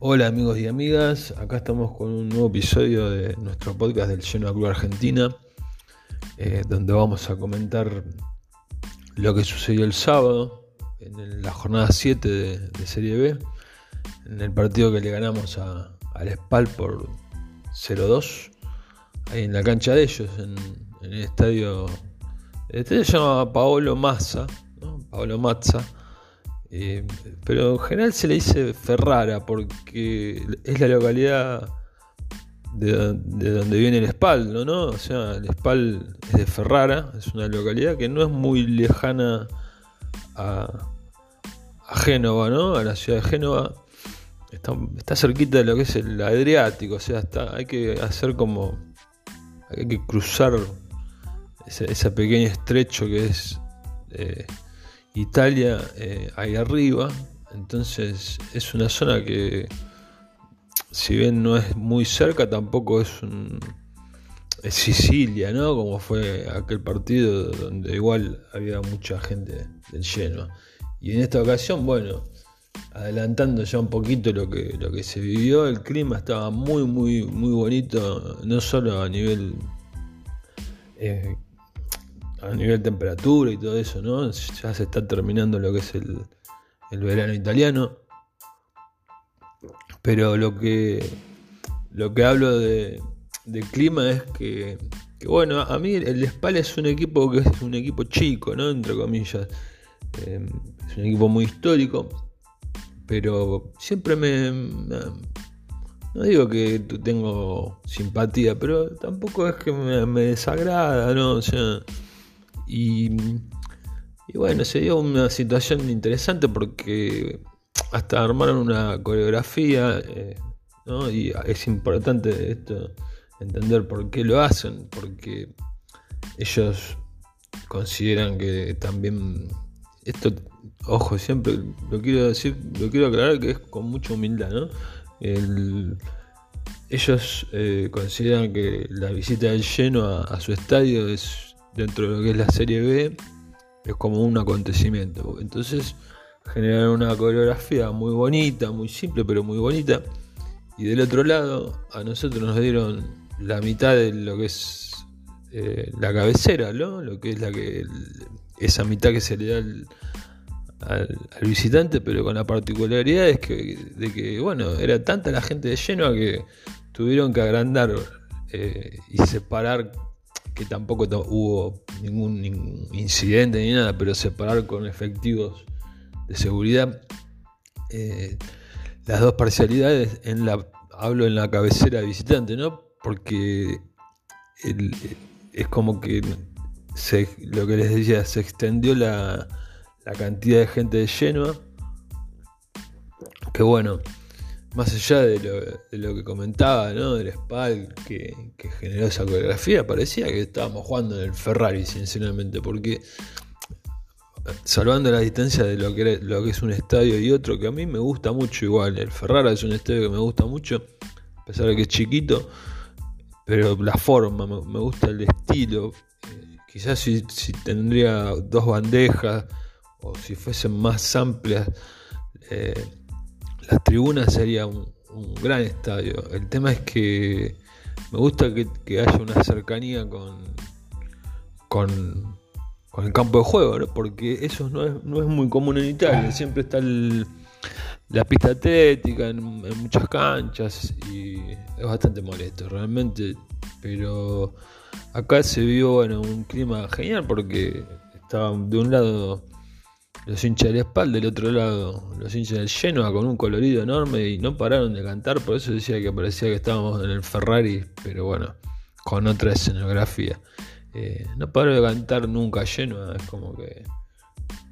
Hola amigos y amigas, acá estamos con un nuevo episodio de nuestro podcast del Lleno Club Argentina, eh, donde vamos a comentar lo que sucedió el sábado en la jornada 7 de, Serie B, en el partido que le ganamos a, al Spal por 0-2, ahí en la cancha de ellos, en, el estadio, este se llama Paolo Mazza, Paolo Mazza eh, pero en general se le dice Ferrara porque es la localidad de, donde viene el Spal, ¿no? O sea, el Spal es de Ferrara, es una localidad que no es muy lejana a, Génova, ¿no? A la ciudad de Génova. Está, cerquita de lo que es el Adriático, o sea, hay que hacer como. Hay que cruzar ese, pequeño estrecho que es. Eh, Italia eh, ahí arriba. Entonces es una zona que, si bien no es muy cerca, tampoco es, un, Sicilia, ¿no? Como fue aquel partido donde igual había mucha gente del lleno. Y en esta ocasión, bueno, adelantando ya un poquito lo que, lo que se vivió, el clima estaba muy, muy, muy bonito, no solo a nivel eh, a nivel temperatura y todo eso, ¿no? Ya se está terminando lo que es el, verano italiano. Pero lo que, lo que hablo de, clima es que, bueno, a mí el Spal es un equipo que es un equipo chico, ¿no? Entre comillas. Eh, es un equipo muy histórico. Pero siempre me, no digo que tengo simpatía, pero tampoco es que me, me desagrada, ¿no? O sea, y, bueno, se dio una situación interesante porque hasta armaron una coreografía, eh, ¿no? y es importante esto entender por qué lo hacen, porque ellos consideran que también esto, ojo, siempre lo quiero decir, lo quiero aclarar que es con mucha humildad, ¿no? ellos eh, consideran que la visita del lleno a su estadio es dentro de lo que es la serie B es como un acontecimiento. Entonces generaron una coreografía muy bonita, muy simple, pero muy bonita. Y del otro lado, a nosotros nos dieron la mitad de lo que es eh, la cabecera, ¿no? Lo que es la que esa mitad que se le da al, visitante, pero con la particularidad es que, de que, bueno, era tanta la gente de lleno que tuvieron que agrandar eh, y separar que tampoco hubo ningún, incidente ni nada, pero separar con efectivos de seguridad eh, las dos parcialidades en la hablo en la cabecera de visitante, ¿no? Porque es como que lo que les decía, se extendió la, la cantidad de gente de Genoa. Que bueno, más allá de lo, que comentaba, ¿no? Del SPAL que, generó esa coreografía, parecía que estábamos jugando en el Ferrari, sinceramente, porque salvando la distancia de lo que, lo que es un estadio y otro, que a mí me gusta mucho igual, el Ferrari es un estadio que me gusta mucho, a pesar de que es chiquito, pero la forma, me, gusta el estilo, eh, quizás si, tendría dos bandejas o si fuesen más amplias, eh, las tribunas sería un, gran estadio. El tema es que me gusta que, haya una cercanía con, con, el campo de juego, porque eso no es, muy común en Italia. Siempre está la pista atlética en, muchas canchas y es bastante molesto realmente. Pero acá se vio un clima genial porque estaba de un lado los hinchas la espalda, del otro lado los hinchas del Genoa con un colorido enorme y no pararon de cantar, por eso decía que parecía que estábamos en el Ferrari, pero bueno, con otra escenografía. Eh, no paró de cantar nunca Genoa, es como que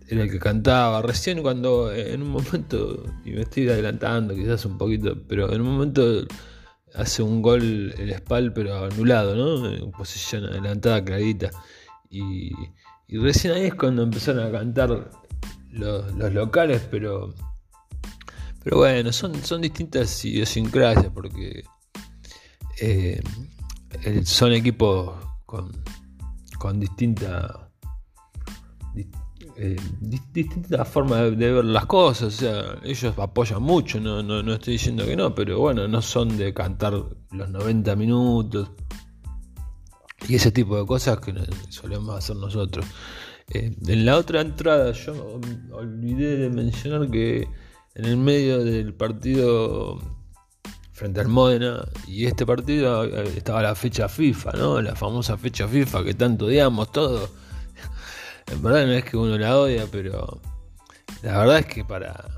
era el que cantaba. Recién cuando eh, en un momento, y me estoy adelantando quizás un poquito, pero en un momento hace un gol el Spal, pero anulado, ¿no? En posición adelantada, clarita. Y, y recién ahí es cuando empezaron a cantar los, locales, pero pero bueno, son, son distintas idiosincrasias porque eh, son equipos con, con distinta eh, distintas formas de, ver las cosas. O sea, ellos apoyan mucho, no, no, no, estoy diciendo que no, pero bueno, no son de cantar los 90 minutos y ese tipo de cosas que solemos hacer nosotros. Eh, en la otra entrada, yo olvidé de mencionar que en el medio del partido frente al Modena y este partido eh, estaba la fecha FIFA, ¿no? La famosa fecha FIFA que tanto odiamos todos en verdad no es que uno la odia, pero la verdad es que para,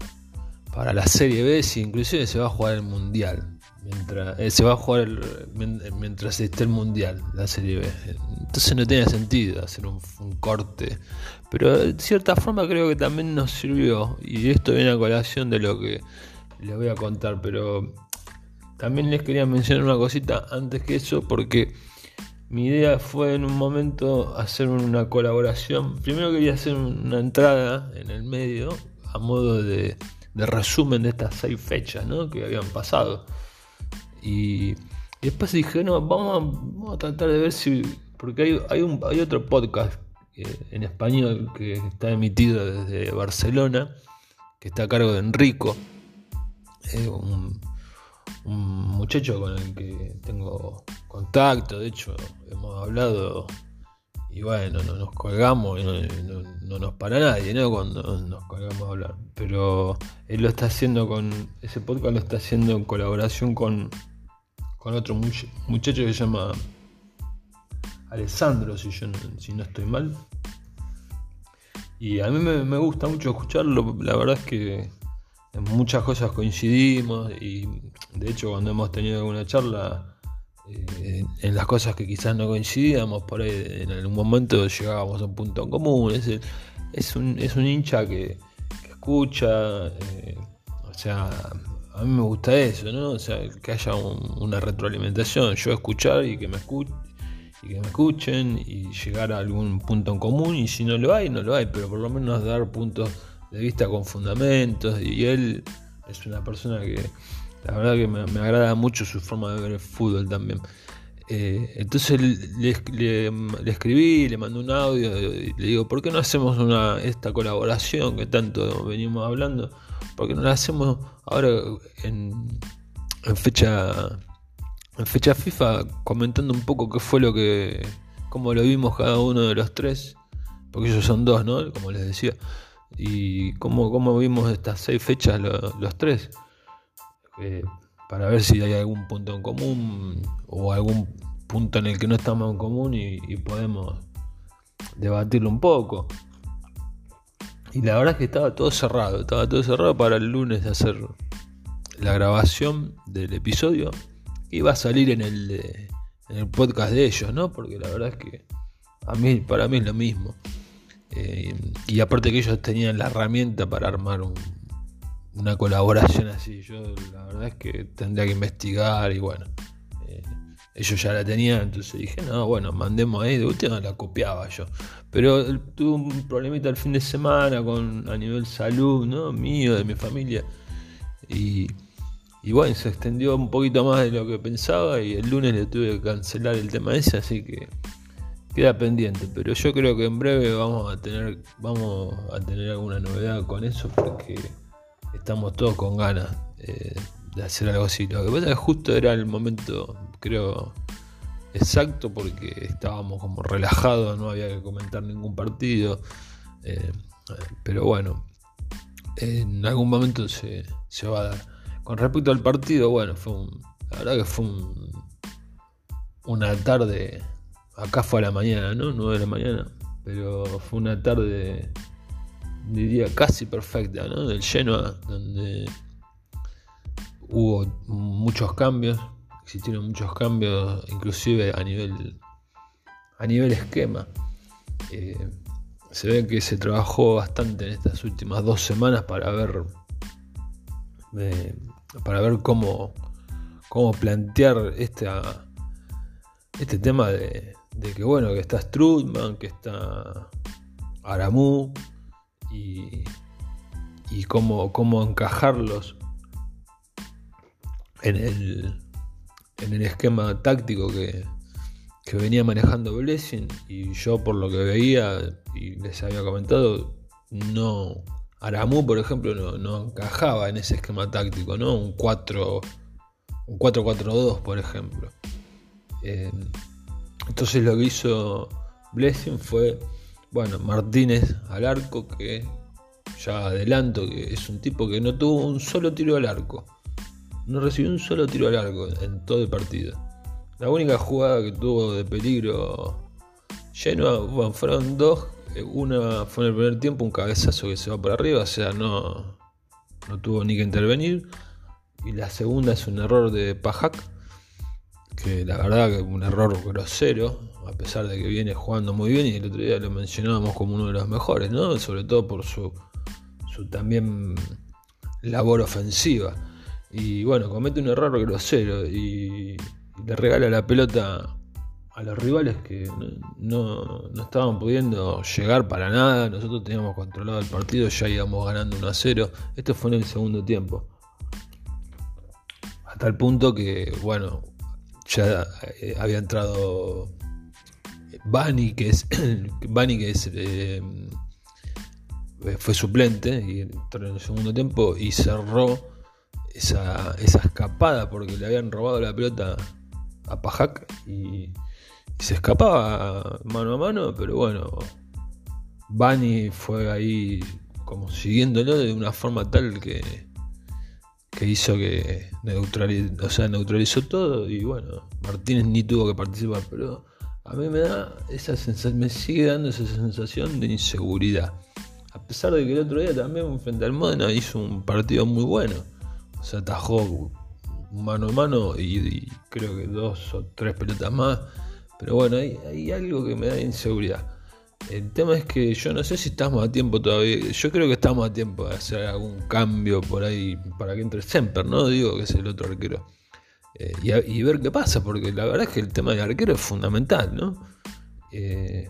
para la Serie B, si inclusive se va a jugar el Mundial, mientras eh, se va a jugar mientras esté el Mundial, la Serie B. Entonces no tiene sentido hacer un, corte. Pero de cierta forma creo que también nos sirvió. Y esto viene a colación de lo que les voy a contar. Pero también les quería mencionar una cosita antes que eso, porque mi idea fue en un momento hacer una colaboración. Primero quería hacer una entrada en el medio a modo de, resumen de estas seis fechas que habían pasado. Y, después dije, no, vamos a, tratar de ver si... Porque hay, hay, un, hay otro podcast eh, en español que está emitido desde Barcelona, que está a cargo de Enrico, un, un muchacho con el que tengo contacto, de hecho hemos hablado y bueno, no nos colgamos y no, nos para nadie, ¿no? Cuando nos colgamos a hablar. Pero él lo está haciendo con, ese podcast lo está haciendo en colaboración con, con otro muchacho que se llama Alessandro, si yo si no estoy mal. Y a mí me gusta mucho escucharlo, la verdad es que en muchas cosas coincidimos y de hecho cuando hemos tenido alguna charla en las cosas que quizás no coincidíamos, por ahí en algún momento llegábamos a un punto en común. Es, es, un, es un hincha que, escucha, eh, o sea, a mí me gusta eso, ¿no? O sea, que haya una retroalimentación, yo escuchar y que me escuchen y que me escuchen y llegar a algún punto en común y si no lo hay, no lo hay, pero por lo menos dar puntos de vista con fundamentos y él es una persona que la verdad que me, agrada mucho su forma de ver el fútbol también. Eh, entonces le, escribí, le mandé un audio y le digo, ¿por qué no hacemos una, esta colaboración que tanto venimos hablando? ¿Por qué no la hacemos ahora en, fecha en fecha FIFA comentando un poco qué fue lo que, cómo lo vimos cada uno de los tres? Porque ellos son dos, ¿no? Como les decía. Y cómo, cómo vimos estas seis fechas los tres. Eh, para ver si hay algún punto en común o algún punto en el que no estamos en común y, podemos debatirlo un poco. Y la verdad es que estaba todo cerrado, estaba todo cerrado para el lunes de hacer la grabación del episodio. Iba a salir en el, en el podcast de ellos, ¿no? Porque la verdad es que a mí, para mí es lo mismo. Eh, y aparte que ellos tenían la herramienta para armar un, una colaboración así. Yo la verdad es que tendría que investigar y bueno, eh, ellos ya la tenían, entonces dije, no, bueno, mandemos ahí, de última la copiaba yo. Pero tuve un problemita el fin de semana con a nivel salud, ¿no? Mío, de mi familia. Y, y bueno, se extendió un poquito más de lo que pensaba y el lunes le tuve que cancelar el tema ese, así que queda pendiente. Pero yo creo que en breve vamos a tener, vamos a tener alguna novedad con eso porque estamos todos con ganas eh, de hacer algo así. Lo que pasa es que justo era el momento, creo, exacto porque estábamos como relajados, no había que comentar ningún partido. Eh, pero bueno, en algún momento se, va a dar. Con respecto al partido, bueno, fue un, la verdad que fue una tarde, acá fue a la mañana, ¿no? 9 de la mañana, pero fue una tarde diría casi perfecta, ¿no? Del Genoa, donde hubo muchos cambios, existieron muchos cambios, inclusive a nivel a nivel esquema. Eh, se ve que se trabajó bastante en estas últimas dos semanas para ver eh, para ver cómo, cómo plantear este, este tema de, de que bueno que está Strudman, que está Aramu, y, cómo, cómo encajarlos en el, en el esquema táctico que, venía manejando Blessing y yo por lo que veía y les había comentado no. Aramú, por ejemplo, no, encajaba en ese esquema táctico, ¿no? Un 4. Un 4-4-2, por ejemplo. Eh, entonces lo que hizo Blessing fue. Bueno, Martínez al arco, que ya adelanto que es un tipo que no tuvo un solo tiro al arco. No recibió un solo tiro al arco en todo el partido. La única jugada que tuvo de peligro lleno, fueron dos. Una fue en el primer tiempo, un cabezazo que se va por arriba, o sea, no, no tuvo ni que intervenir. Y la segunda es un error de Pajak, que la verdad que un error grosero, a pesar de que viene jugando muy bien y el otro día lo mencionábamos como uno de los mejores, ¿no? Sobre todo por su, su también labor ofensiva. Y bueno, comete un error grosero y le regala la pelota a los rivales que no, estaban pudiendo llegar para nada. Nosotros teníamos controlado el partido, ya íbamos ganando 1 a 0. Esto fue en el segundo tiempo. Hasta el punto que, bueno, ya eh, había entrado Bani, que es, Bani, que eh, fue suplente y entró en el segundo tiempo y cerró esa, esa escapada porque le habían robado la pelota a Pajak y, se escapaba mano a mano, pero bueno, Bani fue ahí como siguiéndolo de una forma tal que, que hizo que neutralizó, o sea, neutralizó todo y bueno, Martínez ni tuvo que participar, pero a mí me da esa sensación, me sigue dando esa sensación de inseguridad. A pesar de que el otro día también frente al Modena hizo un partido muy bueno. O sea, atajó mano a mano y, creo que dos o tres pelotas más. Pero bueno, hay, algo que me da inseguridad. El tema es que yo no sé si estamos a tiempo todavía. Yo creo que estamos a tiempo de hacer algún cambio por ahí para que entre Semper, ¿no? Digo que es el otro arquero. Eh, y, ver qué pasa, porque la verdad es que el tema del arquero es fundamental, ¿no? Eh,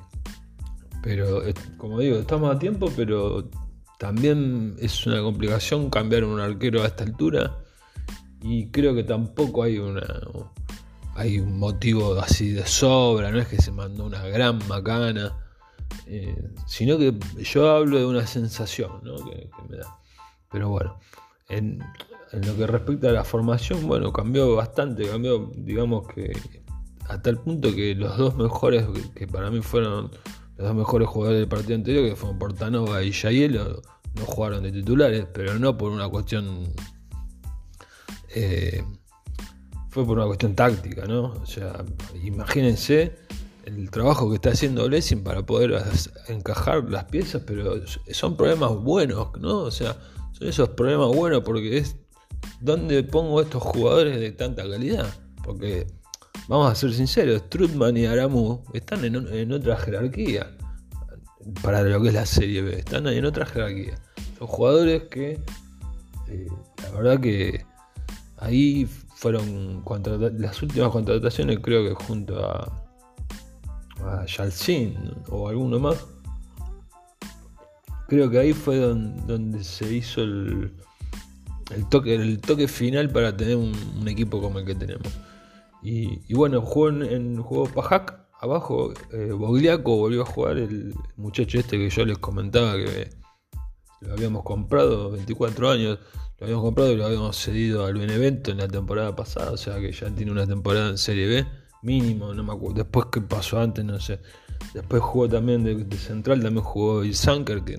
pero, eh, como digo, estamos a tiempo, pero también es una complicación cambiar un arquero a esta altura y creo que tampoco hay una hay un motivo así de sobra, no es que se mandó una gran macana, sino que yo hablo de una sensación que, me da. Pero bueno, en, lo que respecta a la formación, bueno, cambió bastante, cambió, digamos que hasta el punto que los dos mejores, que, para mí fueron los dos mejores jugadores del partido anterior, que fueron Portanova y Yael, no jugaron de titulares, pero no por una cuestión eh, fue por una cuestión táctica, ¿no? O sea, imagínense el trabajo que está haciendo Blessing para poder encajar las piezas, pero son problemas buenos, ¿no? O sea, son esos problemas buenos porque es ¿dónde pongo estos jugadores de tanta calidad? Porque, vamos a ser sinceros, Strutman y Aramu están en, otra jerarquía para lo que es la Serie B, están en otra jerarquía. Son jugadores que, eh, la verdad que Ahí fueron las últimas contrataciones, creo que junto a, a Yalcin o alguno más. Creo que ahí fue donde, se hizo el, toque, el toque final para tener un, equipo como el que tenemos. Y, bueno, jugó en, en juego Pajak, abajo eh, Bogliaco volvió a jugar el muchacho este que yo les comentaba que lo habíamos comprado, 24 años, lo habíamos comprado y lo habíamos cedido al Benevento en la temporada pasada, o sea que ya tiene una temporada en Serie B, mínimo, no me acuerdo. Después qué pasó antes, no sé. Después jugó también de, central, también jugó el Sanker, que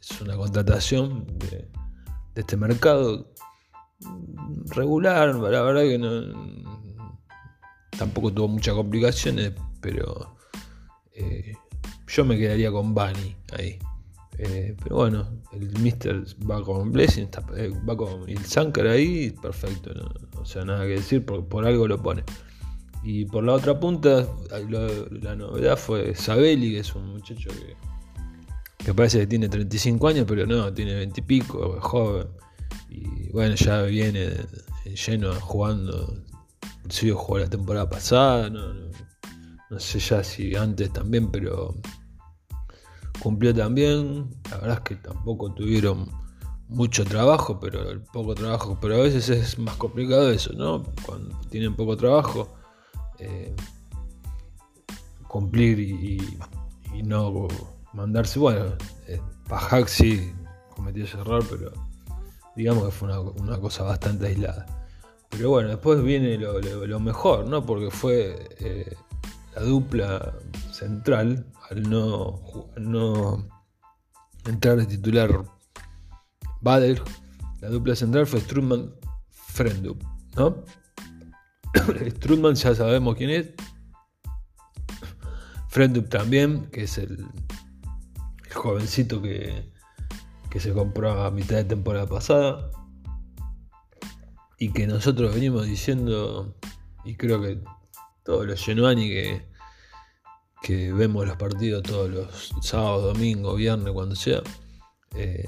es una contratación de, este mercado regular, la verdad que no, tampoco tuvo muchas complicaciones, pero eh, yo me quedaría con Bani ahí. Eh, pero bueno, el Mister va con Blessing, eh, va con el Sankar ahí, perfecto. O sea, nada que decir, por, por, algo lo pone. Y por la otra punta, la novedad fue Sabelli, que es un muchacho que, parece que tiene 35 años, pero no, tiene 20 y pico, joven. Y bueno, ya viene lleno jugando. Sí, jugó la temporada pasada, no sé ya si antes también, pero cumplió también. La verdad es que tampoco tuvieron mucho trabajo, pero el poco trabajo, pero a veces es más complicado eso, ¿no? Cuando tienen poco trabajo, eh, cumplir y, no mandarse, bueno, eh, Pajak sí cometió ese error, pero digamos que fue una, cosa bastante aislada. Pero bueno, después viene lo, mejor, ¿no? Porque fue eh, la dupla central, al no, no entrar de titular Bader, la dupla central fue Strutman Frendup, ¿no? Strutman ya sabemos quién es. Frendup también, que es el, jovencito que, que se compró a mitad de temporada pasada. Y que nosotros venimos diciendo, y creo que todos los Genuani que, que vemos los partidos todos los sábados, domingos, viernes, cuando sea, eh,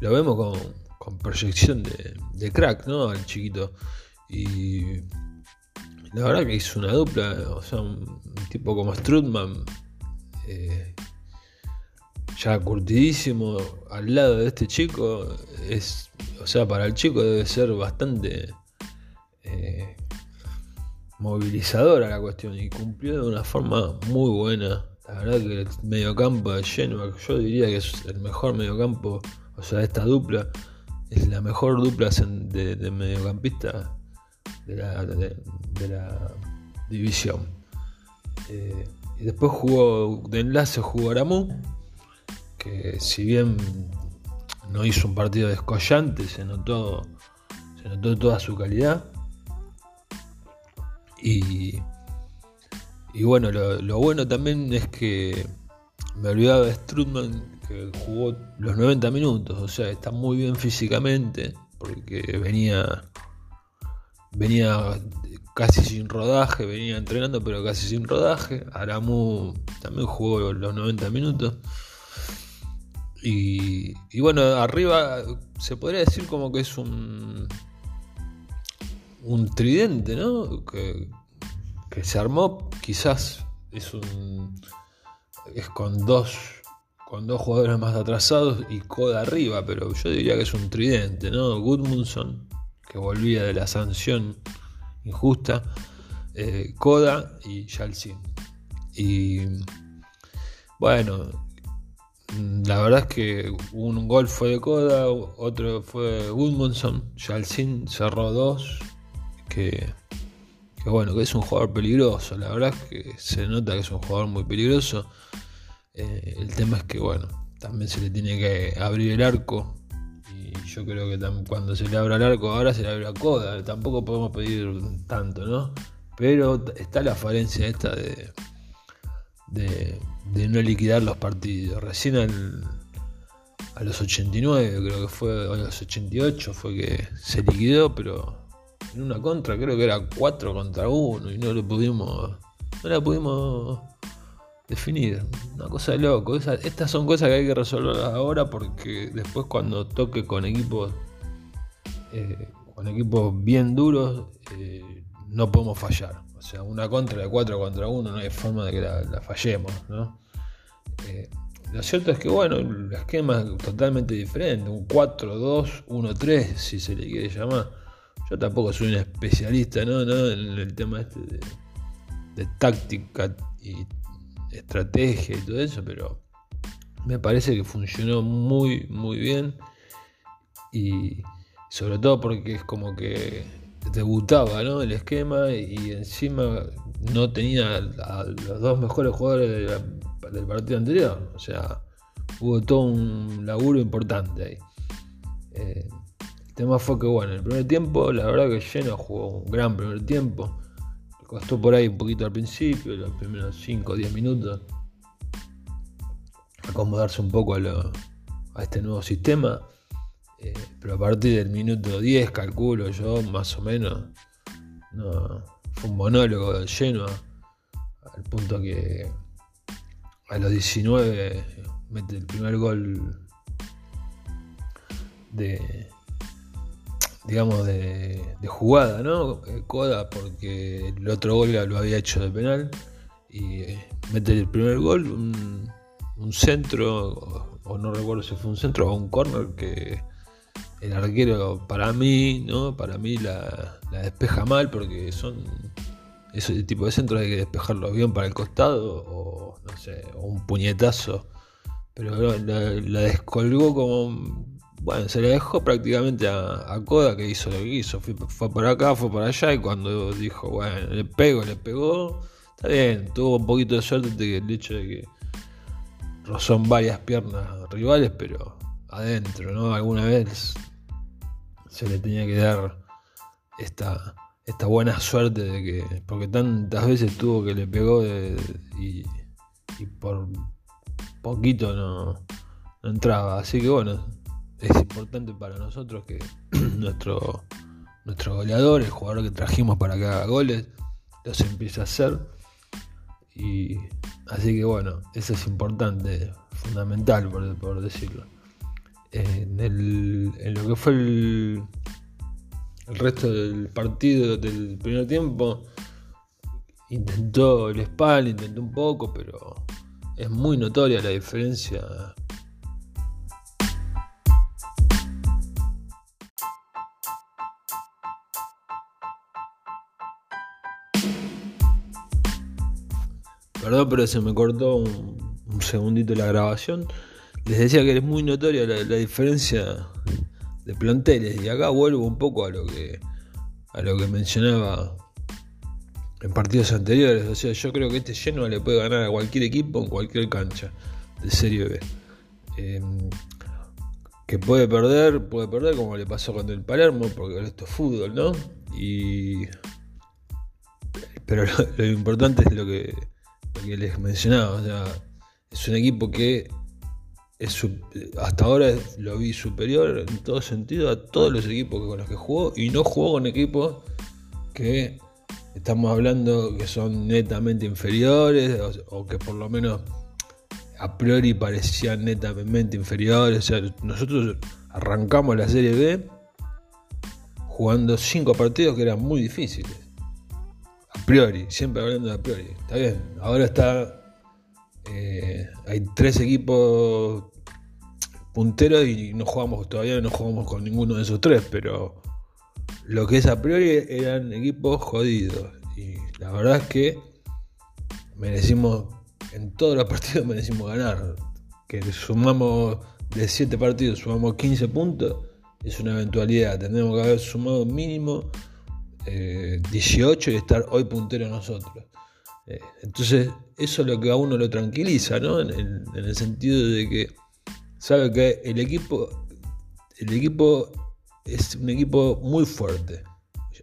lo vemos con, proyección de, crack, ¿no? Al chiquito. Y la verdad que hizo una dupla, o sea, un, tipo como Strutman, eh, ya curtidísimo, al lado de este chico, es, o sea, para el chico debe ser bastante eh, movilizadora la cuestión y cumplió de una forma muy buena. La verdad que el mediocampo de Genoa, yo diría que es el mejor mediocampo o sea, esta dupla es la mejor dupla de, mediocampista de la, de, la división. Eh, y después jugó de enlace jugó Aramu, que si bien no hizo un partido descollante, se notó, se notó toda su calidad. Y, y bueno, lo, bueno también es que me olvidaba de Strutman, que jugó los 90 minutos, o sea, está muy bien físicamente, porque venía, venía casi sin rodaje, venía entrenando, pero casi sin rodaje. Aramu también jugó los 90 minutos. Y, bueno, arriba se podría decir como que es un, un tridente, ¿no? Que, que se armó, quizás es un es con dos con dos jugadores más atrasados y Coda arriba, pero yo diría que es un tridente, ¿no? Goodmundson, que volvía de la sanción injusta, eh, Coda y Yalcin. Y bueno, la verdad es que un gol fue de Coda, otro fue de Goodmundson, Yalcin cerró dos, que, bueno, que es un jugador peligroso, la verdad es que se nota que es un jugador muy peligroso. Eh, el tema es que, bueno, también se le tiene que abrir el arco. Y yo creo que cuando se le abra el arco, ahora se le abre la coda. Tampoco podemos pedir tanto, ¿no? Pero está la falencia esta de, de, no liquidar los partidos. Recién a los 89, creo que fue, a los 88 fue que se liquidó, pero en una contra, creo que era 4 contra 1 y no lo pudimos, no la pudimos definir. Una cosa de loco. estas son cosas que hay que resolver ahora porque después cuando toque con equipos eh, con equipos bien duros eh, no podemos fallar. O sea, una contra de 4 contra 1 no hay forma de que la, fallemos. Eh, lo cierto es que bueno, el esquema es totalmente diferente. Un 4-2-1-3 si se le quiere llamar. Yo tampoco soy un especialista en el tema este de, de táctica y estrategia y todo eso, pero me parece que funcionó muy, muy bien. Y sobre todo porque es como que debutaba ¿no? el esquema y encima no tenía a los dos mejores jugadores del partido anterior. O sea, hubo todo un laburo importante ahí. Eh, el tema fue que, bueno, el primer tiempo, la verdad que Lleno jugó un gran primer tiempo. Costó por ahí un poquito al principio, los primeros 5 o 10 minutos, acomodarse un poco a, este nuevo sistema. Eh, pero a partir del minuto 10, calculo yo, más o menos, fue un monólogo lleno, al punto que a los 19 mete el primer gol de, digamos, de, jugada, ¿no? Coda, porque el otro gol lo había hecho de penal. Y eh, mete el primer gol, un, centro, o, no recuerdo si fue un centro o un corner que el arquero, para mí, ¿no? Para mí la, despeja mal, porque son ese tipo de centros hay que despejarlos bien para el costado, o no sé, o un puñetazo pero la, descolgó como. Bueno, se le dejó prácticamente a, a Koda que hizo lo que hizo. Fue, fue para acá, fue para allá y cuando dijo, bueno, le pego, le pegó. Está bien, tuvo un poquito de suerte de el hecho de que rozó varias piernas rivales, pero adentro, ¿no? Alguna vez se le tenía que dar esta, esta buena suerte de que, porque tantas veces tuvo que le pegó y, por poquito no, entraba. Así que bueno, es importante para nosotros que nuestro, nuestro goleador, el jugador que trajimos para que haga goles, los empiece a hacer. Y así que bueno, eso es importante, fundamental por decirlo en, lo que fue el, resto del partido del primer tiempo, intentó el SPAL, intentó un poco, pero es muy notoria la diferencia. Perdón, pero se me cortó un segundito la grabación. Les decía que es muy notoria la, diferencia de planteles. Y acá vuelvo un poco a lo que a lo que mencionaba en partidos anteriores. O sea, yo creo que este lleno le puede ganar a cualquier equipo en cualquier cancha de Serie B. Em, que puede perder, puede perder como le pasó con el Palermo, porque esto es fútbol, ¿no? Y. Pero lo, importante es lo que, lo que les mencionaba. O sea, es un equipo que hasta ahora lo vi superior en todo sentido a todos los equipos con los que jugó y no jugó con equipos que estamos hablando que son netamente inferiores o, que por lo menos a priori parecían netamente inferiores. nosotros arrancamos la Serie B jugando cinco partidos que eran muy difíciles. A priori, siempre hablando de a priori. Está bien, ahora está eh, hay tres equipos punteros y no jugamos, todavía no jugamos con ninguno de esos tres, pero lo que es a priori eran equipos jodidos. Y la verdad es que merecimos, en todos los partidos merecimos ganar. Que sumamos de 7 partidos, sumamos 15 puntos, es una eventualidad. Tendríamos que haber sumado mínimo 18 eh, y estar hoy punteros nosotros. Eh, entonces, eso es lo que a uno lo tranquiliza, ¿no? En, el sentido de que sabe que el equipo, el equipo es un equipo muy fuerte.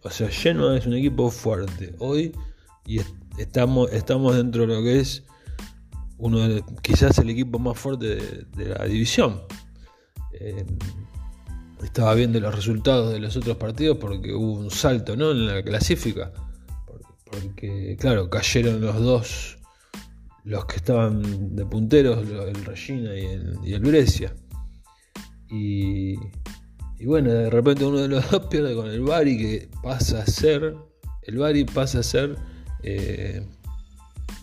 O sea, Genoa es un equipo fuerte hoy y estamos, estamos dentro de lo que es uno de, quizás el equipo más fuerte de, la división. Eh, estaba viendo los resultados de los otros partidos porque hubo un salto ¿no? en la clasifica porque claro, cayeron los dos, los que estaban de punteros, el Regina y el, y Brescia. Y, bueno, de repente uno de los dos pierde con el Bari, que pasa a ser, el Bari pasa a ser eh,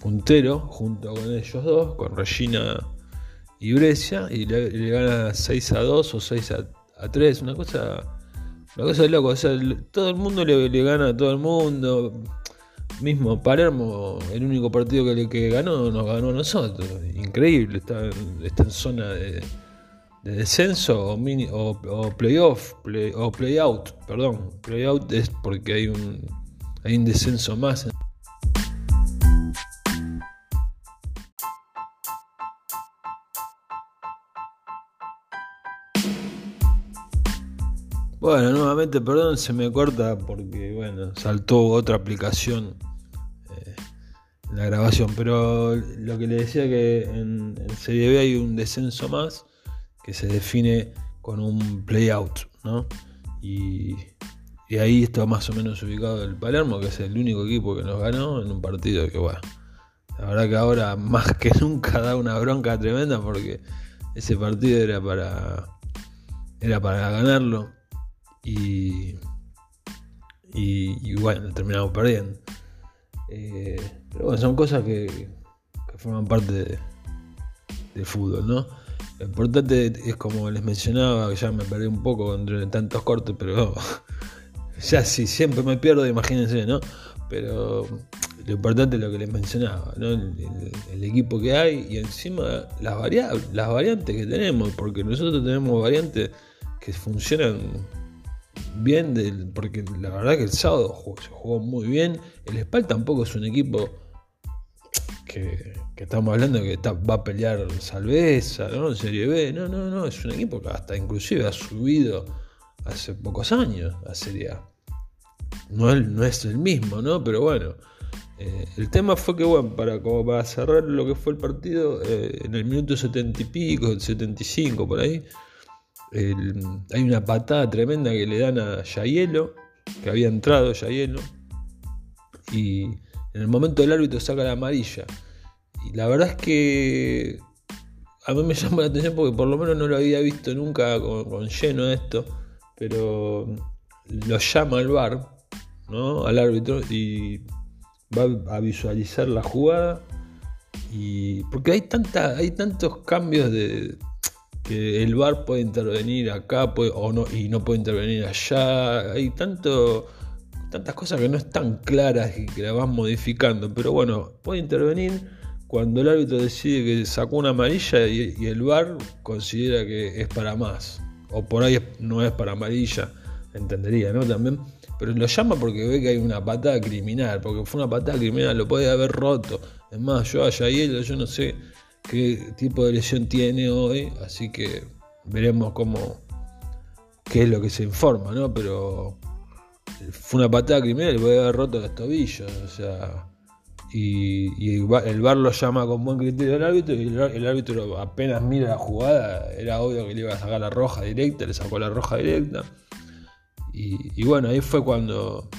puntero junto con ellos dos, con Regina y Brescia, y le, gana 6 a 2 o 6 a, 3, una cosa, una cosa de loco, o sea, todo el mundo le gana a todo el mundo mismo Palermo, el único partido que, que ganó, nos ganó a nosotros. Increíble, está, en zona de, descenso o, mini, o, playoff, play, o playout, perdón. Playout es porque hay un, hay un descenso más. Bueno, nuevamente, perdón, se me corta porque, bueno, saltó otra aplicación la grabación, pero lo que le decía que en, Serie B hay un descenso más que se define con un play-out, ¿no? Y, ahí está más o menos ubicado el Palermo, que es el único equipo que nos ganó en un partido que, bueno, la verdad que ahora más que nunca da una bronca tremenda porque ese partido era para, era para ganarlo y, y, bueno, terminamos perdiendo. Eh, pero bueno, son cosas que, forman parte del fútbol, ¿no? Lo importante es como les mencionaba, ya me perdí un poco entre tantos cortes, pero ya si siempre me pierdo, imagínense, ¿no? Pero lo importante es lo que les mencionaba, ¿no? el, equipo que hay y encima las, variables, las variantes que tenemos, porque nosotros tenemos variantes que funcionan bien, porque la verdad que el sábado se jugó muy bien. El Spal tampoco es un equipo que, estamos hablando que va a pelear Salveza, ¿no? En Serie B. No, no, no, es un equipo que hasta inclusive ha subido hace pocos años a Serie A. No, no es el mismo, ¿no? Pero bueno. Eh, el tema fue que, bueno, para, como para cerrar lo que fue el partido, eh, en el minuto 70 y pico, 75 por ahí, hay una patada tremenda que le dan a Yayelo, que había entrado Yayelo, y en el momento del árbitro saca la amarilla. Y la verdad es que a mí me llama la atención porque por lo menos no lo había visto nunca con, lleno esto, pero lo llama al bar, ¿no? al árbitro, y va a visualizar la jugada. Y porque hay, tanta, hay tantos cambios de, que el VAR puede intervenir acá o no, y no puede intervenir allá. Hay tanto, tantas cosas que no están claras y que la van modificando. Pero bueno, puede intervenir cuando el árbitro decide que sacó una amarilla y, el VAR considera que es para más. O por ahí no es para amarilla, entendería, ¿no? También. Pero lo llama porque ve que hay una patada criminal, porque fue una patada criminal, lo puede haber roto. Es más, yo allá y yo no sé qué tipo de lesión tiene hoy, así que veremos cómo qué es lo que se informa, ¿no? Pero fue una patada criminal y puede haber roto los tobillos, o sea, y, el bar lo llama con buen criterio el árbitro y el, árbitro apenas mira la jugada, era obvio que le iba a sacar la roja directa, le sacó la roja directa. y bueno, ahí fue cuando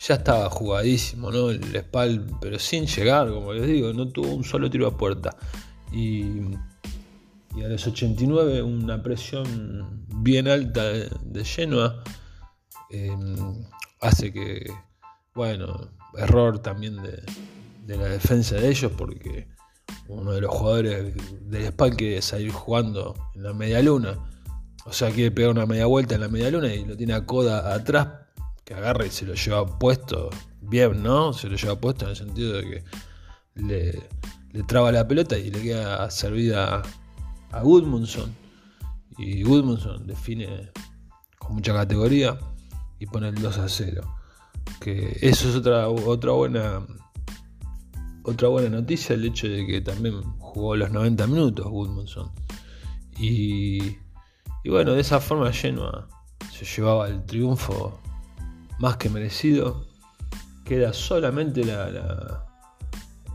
ya estaba jugadísimo, ¿no? El Spal, pero sin llegar, como les digo, no tuvo un solo tiro a puerta. Y, a los 89 una presión bien alta de, Genoa em, hace que, bueno, error también de, la defensa de ellos porque uno de los jugadores del Spal quiere salir jugando en la media luna. O sea, quiere pegar una media vuelta en la media luna y lo tiene a coda atrás que agarra y se lo lleva puesto bien, ¿no? Se lo lleva puesto en el sentido de que le, traba la pelota y le queda servida a Goodmundson. Y Goodmundson define con mucha categoría y pone el 2 a 0. Que eso es otra, otra buena otra buena noticia, el hecho de que también jugó los 90 minutos Goodmundson. Y, y bueno, de esa forma Genoa se llevaba el triunfo más que merecido. Queda solamente la,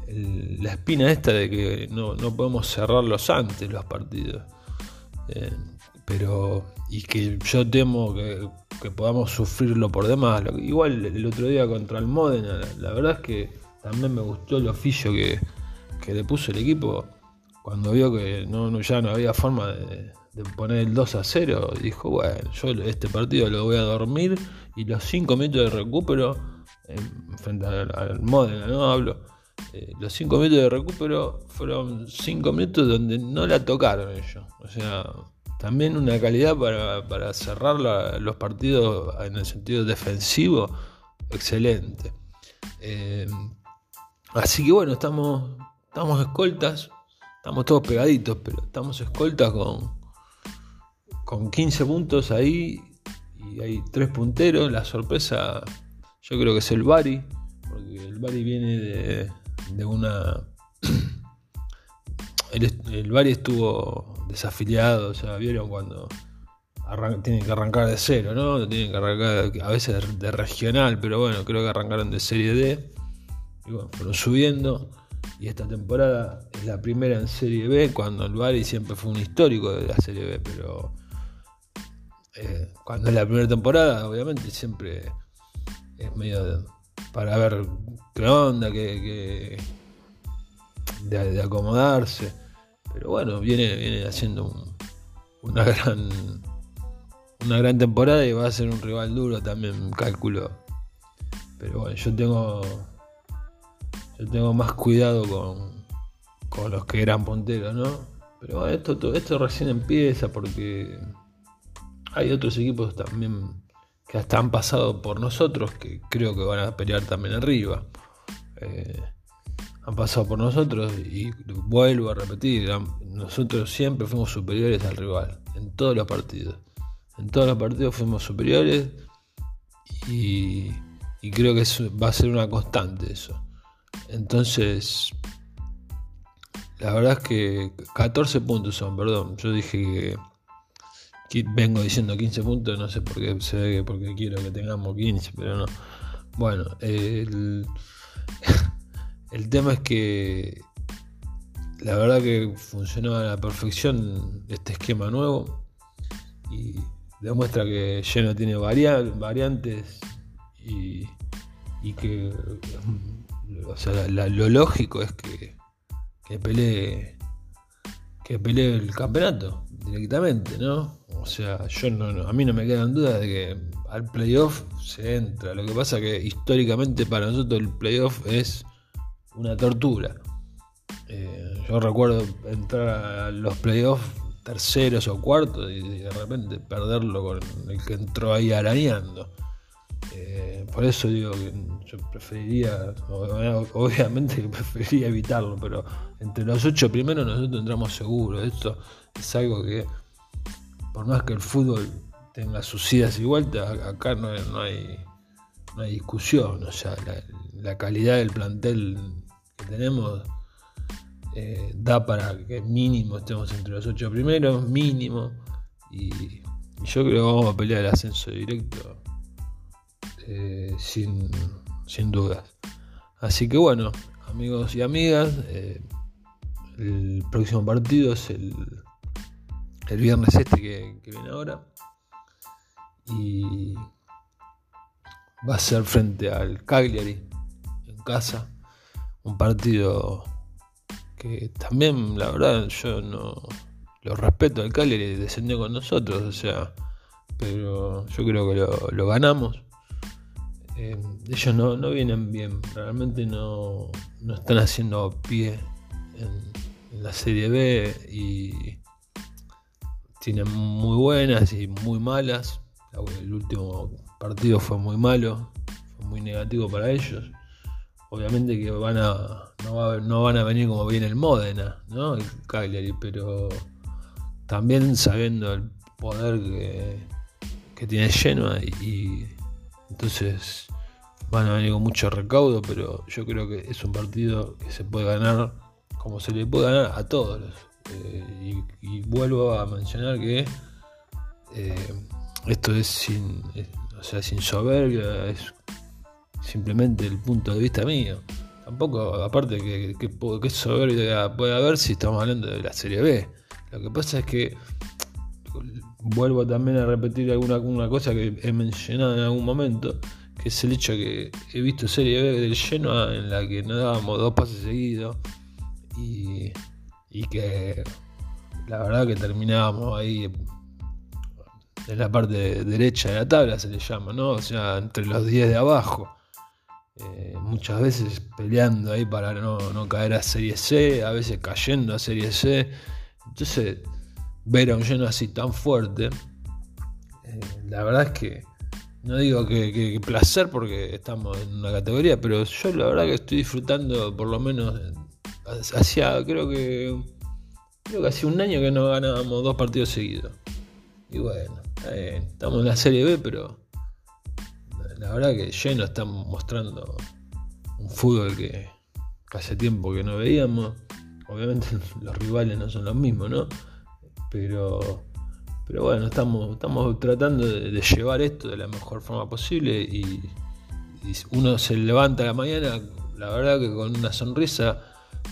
la, espina esta de que no, podemos cerrarlos antes los partidos. Eh, pero, y que yo temo que, podamos sufrirlo por demás. Igual el otro día contra el Modena, la, verdad es que también me gustó el oficio que, le puso el equipo cuando vio que no, ya no había forma de, de poner el 2 a 0, dijo, bueno, yo este partido lo voy a dormir y los 5 minutos de recupero, frente al, Modena, ¿no? Hablo. Eh, los 5 minutos de recupero fueron 5 minutos donde no la tocaron ellos. O sea, también una calidad para, cerrar los partidos en el sentido defensivo, excelente. Eh, así que bueno, estamos, estamos escoltas, estamos todos pegaditos, pero estamos escoltas con, con 15 puntos ahí y hay tres punteros. La sorpresa yo creo que es el Bari, porque el Bari viene de, una... el, Bari estuvo desafiliado, sea, vieron cuando tienen que arrancar de cero, ¿no? Tienen que arrancar a veces de, regional, pero bueno, creo que arrancaron de serie D. Y bueno, fueron subiendo. Y esta temporada es la primera en Serie B, cuando el Bari siempre fue un histórico de la Serie B, pero eh, cuando es la primera temporada, obviamente, siempre es medio para ver qué onda, que, de, acomodarse. Pero bueno, viene, viene haciendo una gran una gran temporada y va a ser un rival duro también, cálculo. Pero bueno, yo tengo yo tengo más cuidado con, con los que eran punteros, ¿no? Pero bueno, esto, esto recién empieza porque hay otros equipos también que hasta han pasado por nosotros que creo que van a pelear también arriba. eh, han pasado por nosotros y vuelvo a repetir, nosotros siempre fuimos superiores al rival, en todos los partidos. En todos los partidos fuimos superiores y, creo que va a ser una constante eso. Entonces, la verdad es que 14 puntos son, perdón. Yo dije que vengo diciendo 15 puntos, no sé por qué se ve que porque quiero que tengamos 15, pero no. Bueno, el, el tema es que la verdad que funcionó a la perfección este esquema nuevo y demuestra que no tiene variantes y, que lo lógico es que, que pelee que pelee el campeonato directamente, ¿no? O sea, yo no, a mí no me quedan dudas de que al playoff se entra. Lo que pasa que históricamente para nosotros el playoff es una tortura. Eh, yo recuerdo entrar a los playoffs terceros o cuartos y de repente perderlo con el que entró ahí arañando. Eh, por eso digo que yo preferiría, obviamente que preferiría evitarlo, pero entre los ocho primeros nosotros entramos seguros. Esto es algo que, por más que el fútbol tenga sus idas y vueltas, acá no, hay, no hay discusión. O sea, la calidad del plantel que tenemos eh, da para que mínimo estemos entre los ocho primeros, mínimo. Y, yo creo que vamos a pelear el ascenso directo eh, sin, dudas. Así que bueno, amigos y amigas, eh, el próximo partido es el, el viernes este que, viene ahora. Y va a ser frente al Cagliari en casa. Un partido que también, la verdad, yo no lo respeto al Cagliari, descendió con nosotros, o sea, pero yo creo que lo, ganamos. Eh, ellos no, vienen bien, realmente no, no están haciendo pie en, la Serie B y tienen muy buenas y muy malas. El último partido fue muy malo, fue muy negativo para ellos obviamente que van a no, van a venir como viene el Modena, ¿no? El Cagliari, pero también sabiendo el poder que, tiene Genoa y, entonces van a venir con mucho recaudo, pero yo creo que es un partido que se puede ganar como se le puede ganar a todos. Eh, y, vuelvo a mencionar que eh, esto es sin, o sea, sin soberbia, es simplemente el punto de vista mío. Tampoco, aparte que, que, que soberbia puede haber si estamos hablando de la Serie B. Lo que pasa es que vuelvo también a repetir alguna, alguna cosa que he mencionado en algún momento, que es el hecho que he visto Serie B del Genoa en la que nos dábamos dos pases seguidos y, y que la verdad que terminábamos ahí en la parte derecha de la tabla, se le llama, ¿no? O sea, entre los 10 de abajo. Eh, muchas veces peleando ahí para no, caer a Serie C, a veces cayendo a Serie C. Entonces, ver a un lleno así tan fuerte, eh, la verdad es que no digo que, placer porque estamos en una categoría, pero yo la verdad que estoy disfrutando por lo menos hacía, creo que, creo que hace un año que no ganábamos dos partidos seguidos. Y bueno, estamos en la Serie B, pero la verdad que lleno está mostrando un fútbol que hace tiempo que no veíamos. Obviamente los rivales no son los mismos, ¿no? Pero, pero bueno, estamos, estamos tratando de, llevar esto de la mejor forma posible y, uno se levanta a la mañana, la verdad que con una sonrisa,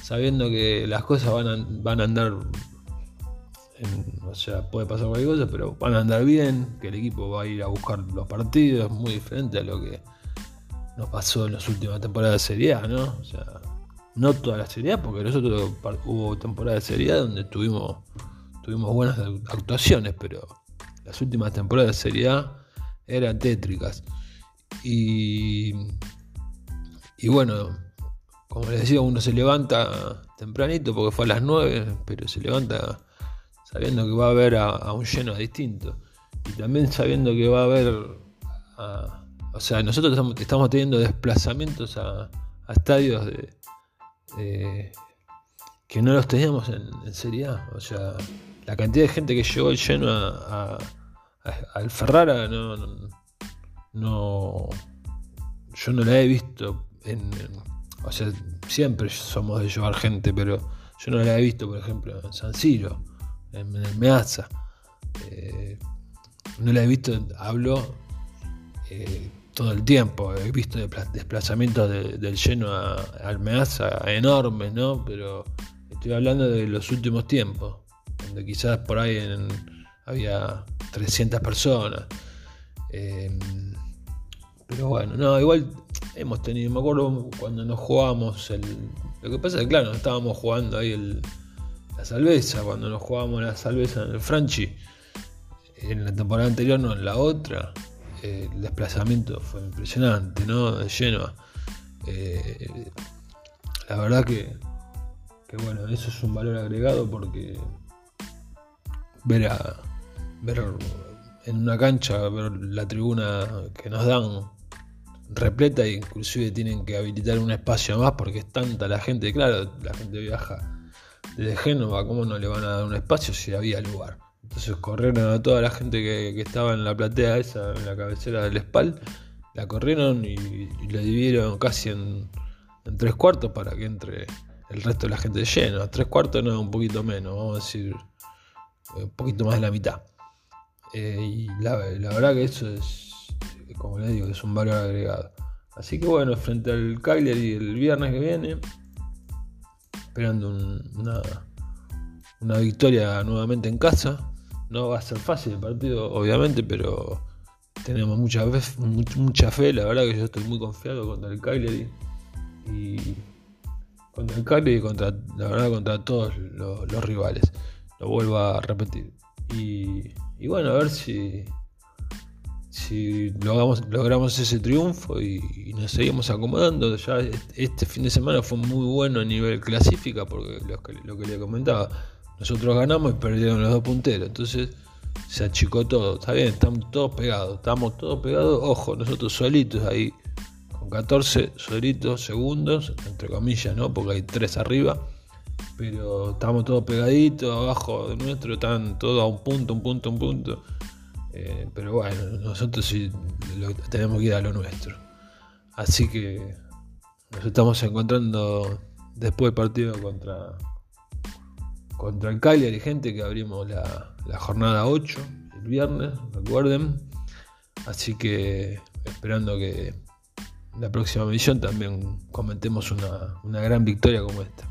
sabiendo que las cosas van a, van a andar o sea, puede pasar cualquier cosa, pero van a andar bien, que el equipo va a ir a buscar los partidos, muy diferente a lo que nos pasó en las últimas temporadas de Serie A, ¿no? O sea, no toda la Serie A, porque nosotros hubo temporadas de Serie A donde tuvimos, tuvimos buenas actuaciones, pero las últimas temporadas de Serie A eran tétricas. Y, y bueno, como les decía, uno se levanta tempranito porque fue a las 9, pero se levanta sabiendo que va a haber a, un lleno distinto. Y también sabiendo que va a haber, o sea, nosotros estamos, teniendo desplazamientos a, estadios de, que no los teníamos en, Serie A. O sea, la cantidad de gente que llegó lleno a, al Ferrara no, no, yo no la he visto en, o sea, siempre somos de llevar gente, pero yo no la he visto, por ejemplo, en San Siro, en, Meazza. Eh, no la he visto, hablo eh, todo el tiempo. He visto desplazamientos del lleno al Meazza enormes, ¿no? Pero estoy hablando de los últimos tiempos, donde quizás por ahí había 300 personas. Eh, pero bueno, no, igual hemos tenido, me acuerdo cuando nos jugábamos el. Lo que pasa es que, claro, estábamos jugando ahí el, la salveza, cuando nos jugábamos la salveza en el Franchi, en la temporada anterior, no en la otra, eh, el desplazamiento fue impresionante, ¿no? De lleno. Eh, la verdad que, que, bueno, eso es un valor agregado porque ver a. ver en una cancha, ver la tribuna que nos dan repleta e inclusive tienen que habilitar un espacio más porque es tanta la gente, claro, la gente viaja desde Génova, ¿cómo no le van a dar un espacio si había lugar? Entonces corrieron a toda la gente que, estaba en la platea esa, en la cabecera del espal, la corrieron y, la dividieron casi en, tres cuartos para que entre el resto de la gente llena. Tres cuartos no, un poquito menos, vamos a decir, un poquito más de la mitad. Eh, y la verdad que eso es como les digo, es un valor agregado. Así que bueno, frente al y el viernes que viene, esperando una, una victoria nuevamente en casa. No va a ser fácil el partido, obviamente, pero tenemos mucha fe, mucha fe. La verdad que yo estoy muy confiado contra el Cagliari. Y contra el Cagliari y contra, la verdad, contra todos los, rivales. Lo vuelvo a repetir. Y, y bueno, a ver si, si logramos, logramos ese triunfo y, nos seguimos acomodando, ya este fin de semana fue muy bueno a nivel clasifica, porque lo que, lo que le comentaba, nosotros ganamos y perdieron los dos punteros, entonces se achicó todo, está bien, estamos todos pegados, estamos todos pegados, ojo, nosotros solitos ahí, con 14 solitos segundos, entre comillas, ¿no? Porque hay tres arriba, pero estamos todos pegaditos, abajo de nuestro, están todos a un punto, un punto, un punto. Eh, pero bueno, nosotros sí tenemos que ir a lo nuestro. Así que nos estamos encontrando después del partido contra, contra el Cagliari, gente que abrimos la, jornada 8 el viernes, recuerden. Así que esperando que la próxima misión también comentemos una, una gran victoria como esta.